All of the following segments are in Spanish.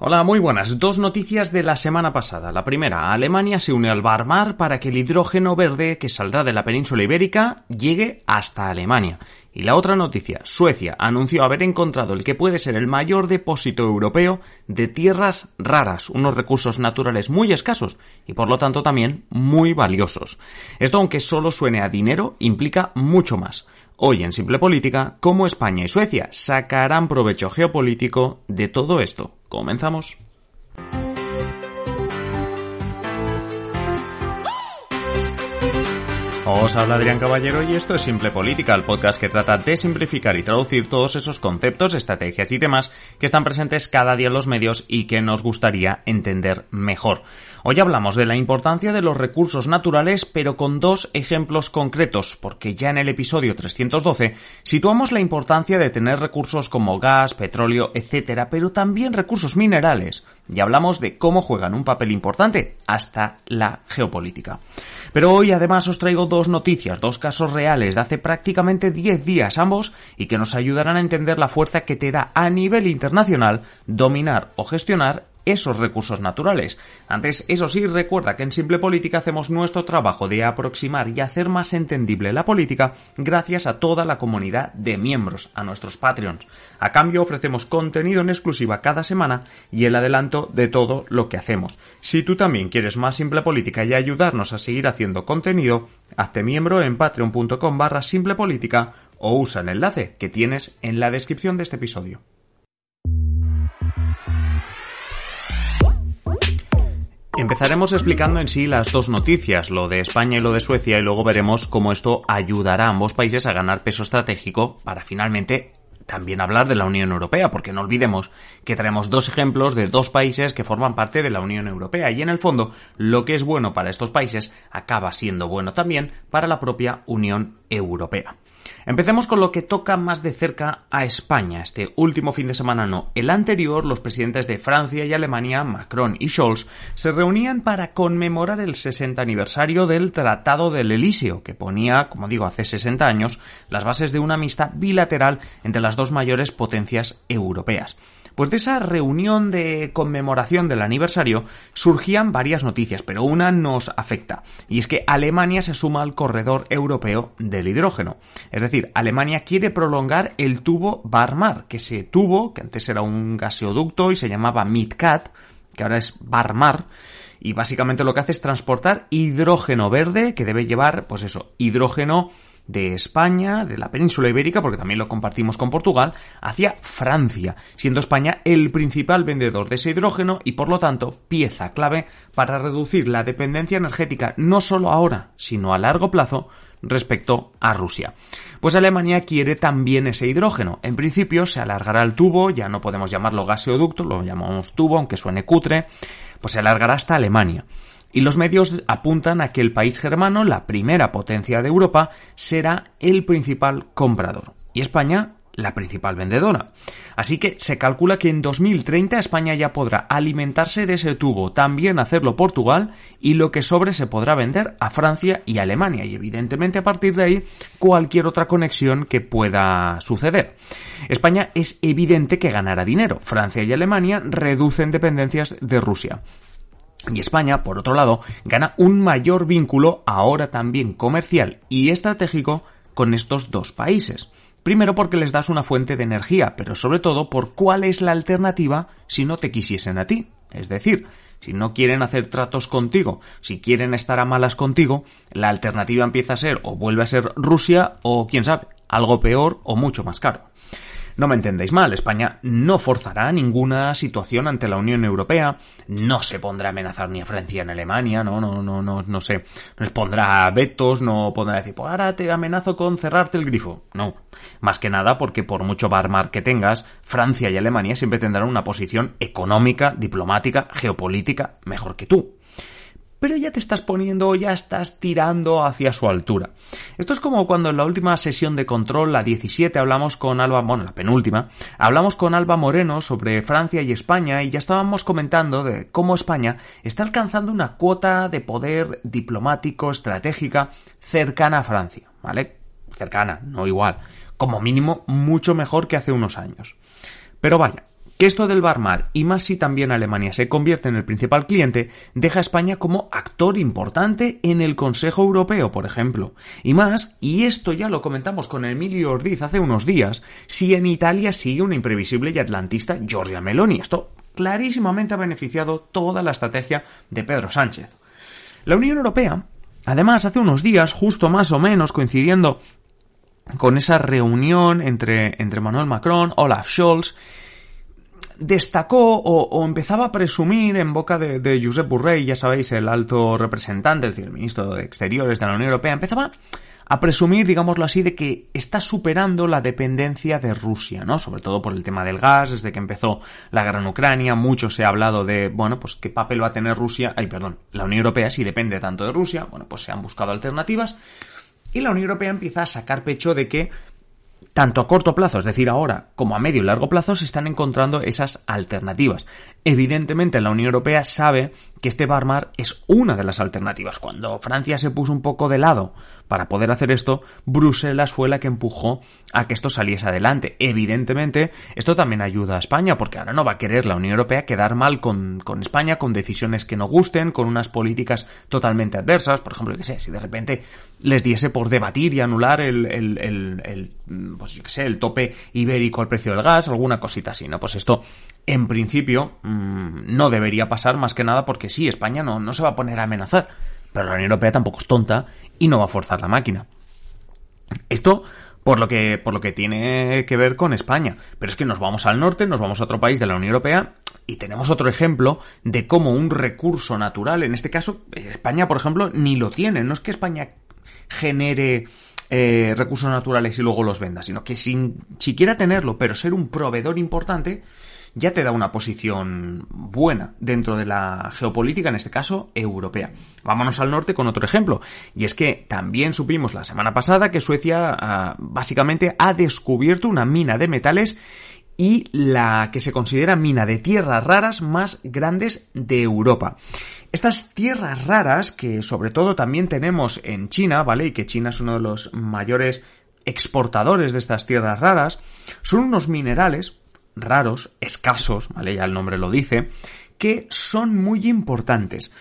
Hola, muy buenas. Dos noticias de la semana pasada. La primera, Alemania se une al Barmar para que el hidrógeno verde que saldrá de la península ibérica llegue hasta Alemania. Y la otra noticia, Suecia anunció haber encontrado el que puede ser el mayor depósito europeo de tierras raras, unos recursos naturales muy escasos y por lo tanto también muy valiosos. Esto aunque solo suene a dinero, implica mucho más. Hoy en Simple Política, cómo España y Suecia sacarán provecho geopolítico de todo esto. Comenzamos. Os habla Adrián Caballero y esto es Simple Política, el podcast que trata de simplificar y traducir todos esos conceptos, estrategias y temas que están presentes cada día en los medios y que nos gustaría entender mejor. Hoy hablamos de la importancia de los recursos naturales, pero con dos ejemplos concretos, porque ya en el episodio 312 situamos la importancia de tener recursos como gas, petróleo, etcétera, pero también recursos minerales. Y hablamos de cómo juegan un papel importante hasta la geopolítica. Pero hoy además os traigo dos noticias, dos casos reales de hace prácticamente 10 días ambos y que nos ayudarán a entender la fuerza que te da a nivel internacional dominar o gestionar esos recursos naturales. Antes, eso sí, recuerda que en Simple Política hacemos nuestro trabajo de aproximar y hacer más entendible la política gracias a toda la comunidad de miembros, a nuestros Patreons. A cambio ofrecemos contenido en exclusiva cada semana y el adelanto de todo lo que hacemos. Si tú también quieres más Simple Política y ayudarnos a seguir haciendo contenido, hazte miembro en patreon.com barra o usa el enlace que tienes en la descripción de este episodio. Empezaremos explicando en sí las dos noticias, lo de España y lo de Suecia, y luego veremos cómo esto ayudará a ambos países a ganar peso estratégico para finalmente también hablar de la Unión Europea, porque no olvidemos que traemos dos ejemplos de dos países que forman parte de la Unión Europea y en el fondo lo que es bueno para estos países acaba siendo bueno también para la propia Unión Europea. Empecemos con lo que toca más de cerca a España. Este último fin de semana no. El anterior, los presidentes de Francia y Alemania, Macron y Scholz, se reunían para conmemorar el 60 aniversario del Tratado del Elíseo, que ponía, como digo, hace 60 años, las bases de una amistad bilateral entre las dos mayores potencias europeas. Pues de esa reunión de conmemoración del aniversario surgían varias noticias, pero una nos afecta, y es que Alemania se suma al corredor europeo del hidrógeno. Es decir, Alemania quiere prolongar el tubo Barmar, que ese tubo, que antes era un gaseoducto y se llamaba MidCat, que ahora es Barmar, y básicamente lo que hace es transportar hidrógeno verde, que debe llevar, pues eso, hidrógeno de España, de la península ibérica, porque también lo compartimos con Portugal, hacia Francia, siendo España el principal vendedor de ese hidrógeno y por lo tanto pieza clave para reducir la dependencia energética no solo ahora, sino a largo plazo respecto a Rusia. Pues Alemania quiere también ese hidrógeno. En principio se alargará el tubo, ya no podemos llamarlo gaseoducto, lo llamamos tubo, aunque suene cutre, pues se alargará hasta Alemania y los medios apuntan a que el país germano, la primera potencia de Europa, será el principal comprador y España la principal vendedora. Así que se calcula que en 2030 España ya podrá alimentarse de ese tubo, también hacerlo Portugal y lo que sobre se podrá vender a Francia y Alemania y evidentemente a partir de ahí cualquier otra conexión que pueda suceder. España es evidente que ganará dinero. Francia y Alemania reducen dependencias de Rusia. Y España, por otro lado, gana un mayor vínculo, ahora también comercial y estratégico, con estos dos países. Primero porque les das una fuente de energía, pero sobre todo por cuál es la alternativa si no te quisiesen a ti. Es decir, si no quieren hacer tratos contigo, si quieren estar a malas contigo, la alternativa empieza a ser o vuelve a ser Rusia o quién sabe, algo peor o mucho más caro. No me entendéis mal, España no forzará ninguna situación ante la Unión Europea, no se pondrá a amenazar ni a Francia ni a Alemania, no, no, no, no, no sé, no les pondrá vetos, no pondrá decir, pues ahora te amenazo con cerrarte el grifo. No, más que nada porque por mucho barmar que tengas, Francia y Alemania siempre tendrán una posición económica, diplomática, geopolítica mejor que tú pero ya te estás poniendo, ya estás tirando hacia su altura. Esto es como cuando en la última sesión de control, la 17, hablamos con Alba, bueno, la penúltima, hablamos con Alba Moreno sobre Francia y España y ya estábamos comentando de cómo España está alcanzando una cuota de poder diplomático, estratégica, cercana a Francia, ¿vale? Cercana, no igual. Como mínimo, mucho mejor que hace unos años. Pero vaya, que esto del Barmar, y más si también Alemania se convierte en el principal cliente, deja a España como actor importante en el Consejo Europeo, por ejemplo. Y más, y esto ya lo comentamos con Emilio Ordiz hace unos días, si en Italia sigue una imprevisible y atlantista Giorgia Meloni. Esto clarísimamente ha beneficiado toda la estrategia de Pedro Sánchez. La Unión Europea, además, hace unos días, justo más o menos coincidiendo con esa reunión entre, entre Manuel Macron, Olaf Scholz, destacó o, empezaba a presumir en boca de, Josep Borrell, ya sabéis, el alto representante, es decir, el ministro de Exteriores de la Unión Europea, empezaba a presumir, digámoslo así, de que está superando la dependencia de Rusia, ¿no? Sobre todo por el tema del gas, desde que empezó la guerra en Ucrania, mucho se ha hablado de, bueno, pues qué papel va a tener Rusia, ay, perdón, la Unión Europea si depende tanto de Rusia, bueno, pues se han buscado alternativas y la Unión Europea empieza a sacar pecho de que tanto a corto plazo, es decir, ahora, como a medio y largo plazo, se están encontrando esas alternativas. Evidentemente, la Unión Europea sabe que este Barmar es una de las alternativas. Cuando Francia se puso un poco de lado para poder hacer esto, Bruselas fue la que empujó a que esto saliese adelante. Evidentemente, esto también ayuda a España, porque ahora no va a querer la Unión Europea quedar mal con, España, con decisiones que no gusten, con unas políticas totalmente adversas. Por ejemplo, que sé, si de repente les diese por debatir y anular el, pues yo sé, el tope ibérico al precio del gas, alguna cosita así, ¿no? Pues esto, en principio, mm, no debería pasar más que nada porque sí, España no, no se va a poner a amenazar, pero la Unión Europea tampoco es tonta y no va a forzar la máquina. Esto por lo que por lo que tiene que ver con España, pero es que nos vamos al norte, nos vamos a otro país de la Unión Europea y tenemos otro ejemplo de cómo un recurso natural, en este caso España, por ejemplo, ni lo tiene, no es que España genere eh, recursos naturales y luego los venda, sino que sin siquiera tenerlo, pero ser un proveedor importante, ya te da una posición buena dentro de la geopolítica, en este caso europea. Vámonos al norte con otro ejemplo, y es que también supimos la semana pasada que Suecia ah, básicamente ha descubierto una mina de metales y la que se considera mina de tierras raras más grandes de Europa. Estas tierras raras, que sobre todo también tenemos en China, ¿vale? Y que China es uno de los mayores exportadores de estas tierras raras, son unos minerales raros, escasos, ¿vale? Ya el nombre lo dice, que son muy importantes.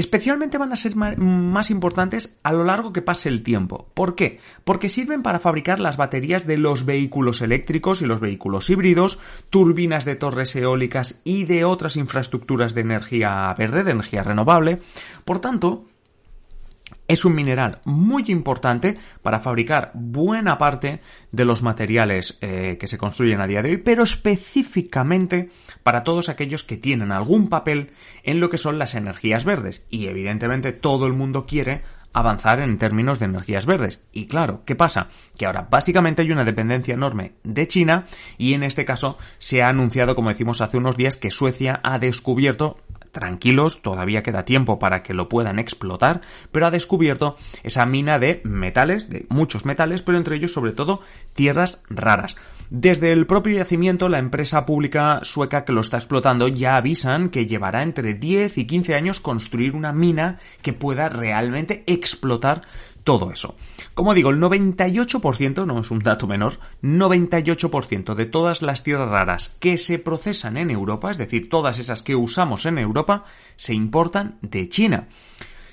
Especialmente van a ser más importantes a lo largo que pase el tiempo. ¿Por qué? Porque sirven para fabricar las baterías de los vehículos eléctricos y los vehículos híbridos, turbinas de torres eólicas y de otras infraestructuras de energía verde, de energía renovable. Por tanto, es un mineral muy importante para fabricar buena parte de los materiales eh, que se construyen a día de hoy, pero específicamente para todos aquellos que tienen algún papel en lo que son las energías verdes. Y evidentemente todo el mundo quiere avanzar en términos de energías verdes. Y claro, ¿qué pasa? Que ahora básicamente hay una dependencia enorme de China y en este caso se ha anunciado, como decimos hace unos días, que Suecia ha descubierto tranquilos, todavía queda tiempo para que lo puedan explotar, pero ha descubierto esa mina de metales, de muchos metales, pero entre ellos sobre todo tierras raras. Desde el propio yacimiento, la empresa pública sueca que lo está explotando ya avisan que llevará entre 10 y 15 años construir una mina que pueda realmente explotar todo eso. Como digo, el 98%, no es un dato menor, 98% de todas las tierras raras que se procesan en Europa, es decir, todas esas que usamos en Europa, se importan de China.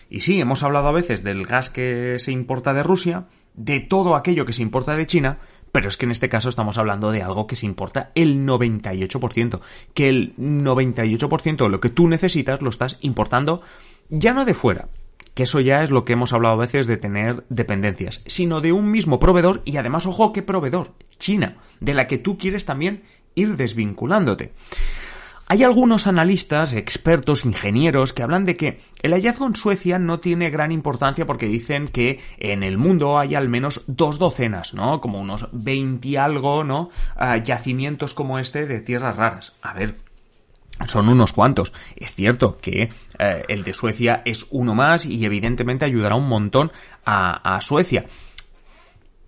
Y sí, hemos hablado a veces del gas que se importa de Rusia, de todo aquello que se importa de China, pero es que en este caso estamos hablando de algo que se importa el 98%, que el 98% de lo que tú necesitas lo estás importando ya no de fuera, que eso ya es lo que hemos hablado a veces de tener dependencias, sino de un mismo proveedor y además, ojo, ¿qué proveedor? China, de la que tú quieres también ir desvinculándote. Hay algunos analistas, expertos, ingenieros que hablan de que el hallazgo en Suecia no tiene gran importancia porque dicen que en el mundo hay al menos dos docenas, ¿no? Como unos 20 algo, ¿no? Ah, yacimientos como este de tierras raras. A ver, son unos cuantos. Es cierto que eh, el de Suecia es uno más y evidentemente ayudará un montón a, a Suecia.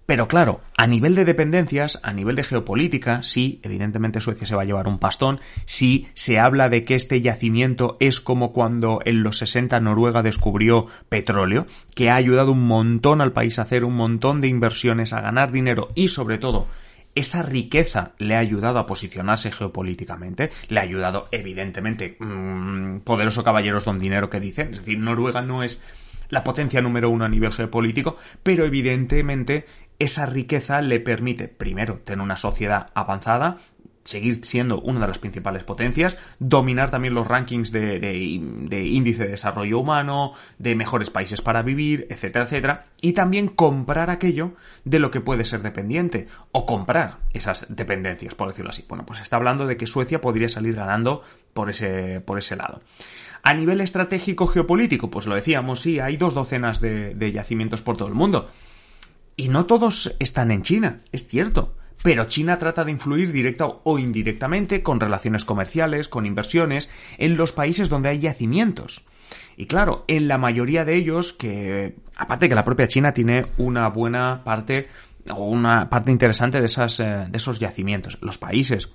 Pero claro, a nivel de dependencias, a nivel de geopolítica, sí, evidentemente Suecia se va a llevar un pastón, sí se habla de que este yacimiento es como cuando en los 60 Noruega descubrió petróleo, que ha ayudado un montón al país a hacer un montón de inversiones, a ganar dinero y sobre todo esa riqueza le ha ayudado a posicionarse geopolíticamente, le ha ayudado evidentemente mmm, poderoso caballeros don dinero que dicen, es decir, Noruega no es la potencia número uno a nivel geopolítico, pero evidentemente esa riqueza le permite, primero, tener una sociedad avanzada, seguir siendo una de las principales potencias, dominar también los rankings de, índice de desarrollo humano, de mejores países para vivir, etcétera, etcétera, y también comprar aquello de lo que puede ser dependiente, o comprar esas dependencias, por decirlo así. Bueno, pues está hablando de que Suecia podría salir ganando por ese, por ese lado. A nivel estratégico geopolítico, pues lo decíamos, sí, hay dos docenas de yacimientos por todo el mundo. Y no todos están en China, es cierto. Pero China trata de influir directa o indirectamente con relaciones comerciales, con inversiones, en los países donde hay yacimientos. Y claro, en la mayoría de ellos, que aparte que la propia China tiene una buena parte o una parte interesante de, esas, eh, de esos yacimientos. Los países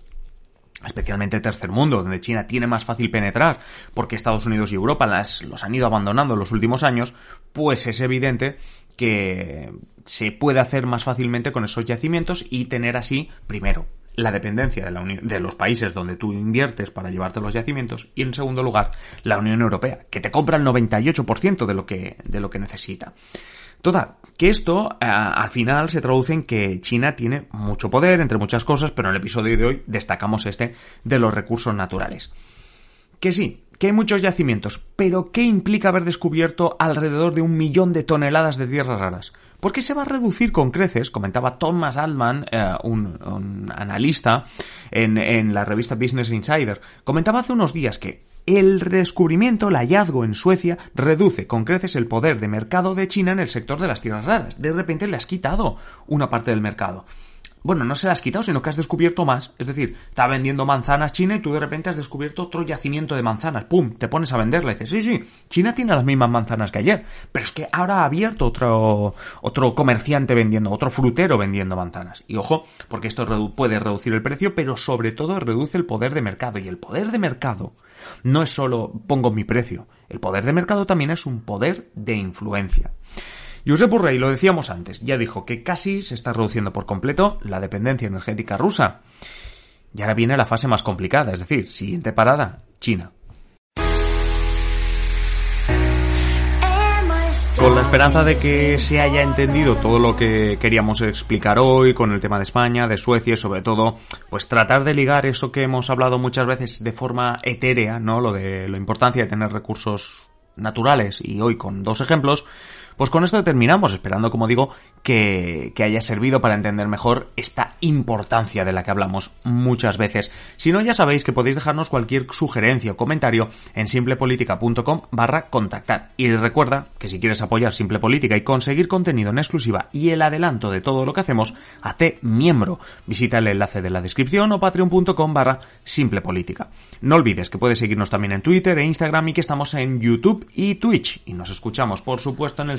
especialmente tercer mundo, donde China tiene más fácil penetrar, porque Estados Unidos y Europa las, los han ido abandonando en los últimos años, pues es evidente que se puede hacer más fácilmente con esos yacimientos y tener así, primero, la dependencia de, los países donde tú inviertes para llevarte los yacimientos y en segundo lugar la Unión Europea que te compra el 98% de lo que de lo que necesita. Toda, que esto eh, al final se traduce en que China tiene mucho poder entre muchas cosas, pero en el episodio de hoy destacamos este de los recursos naturales. Que sí, que hay muchos yacimientos, pero ¿qué implica haber descubierto alrededor de un millón de toneladas de tierras raras? ¿Por qué se va a reducir con creces, comentaba Thomas Altman, eh, un, analista en, en la revista Business Insider, comentaba hace unos días que el descubrimiento, el hallazgo en Suecia, reduce con creces el poder de mercado de China en el sector de las tierras raras. De repente le has quitado una parte del mercado bueno, no se las has quitado, sino que has descubierto más. Es decir, está vendiendo manzanas China y tú de repente has descubierto otro yacimiento de manzanas. ¡Pum! Te pones a venderla y dices, sí, sí, China tiene las mismas manzanas que ayer. Pero es que ahora ha abierto otro, otro comerciante vendiendo, otro frutero vendiendo manzanas. Y ojo, porque esto puede reducir el precio, pero sobre todo reduce el poder de mercado. Y el poder de mercado no es solo pongo mi precio. El poder de mercado también es un poder de influencia. Josep Burrey, lo decíamos antes, ya dijo que casi se está reduciendo por completo la dependencia energética rusa. Y ahora viene la fase más complicada, es decir, siguiente parada, China. Con la esperanza de que se haya entendido todo lo que queríamos explicar hoy con el tema de España, de Suecia y sobre todo, pues tratar de ligar eso que hemos hablado muchas veces de forma etérea, ¿no? Lo de la importancia de tener recursos naturales y hoy con dos ejemplos, pues con esto terminamos, esperando, como digo, que, que, haya servido para entender mejor esta importancia de la que hablamos muchas veces. Si no, ya sabéis que podéis dejarnos cualquier sugerencia o comentario en simplepolitica.com barra contactar. Y recuerda que si quieres apoyar Simple Política y conseguir contenido en exclusiva y el adelanto de todo lo que hacemos, hazte miembro. Visita el enlace de la descripción o patreon.com barra simple política. No olvides que puedes seguirnos también en Twitter e Instagram y que estamos en YouTube y Twitch. Y nos escuchamos, por supuesto, en el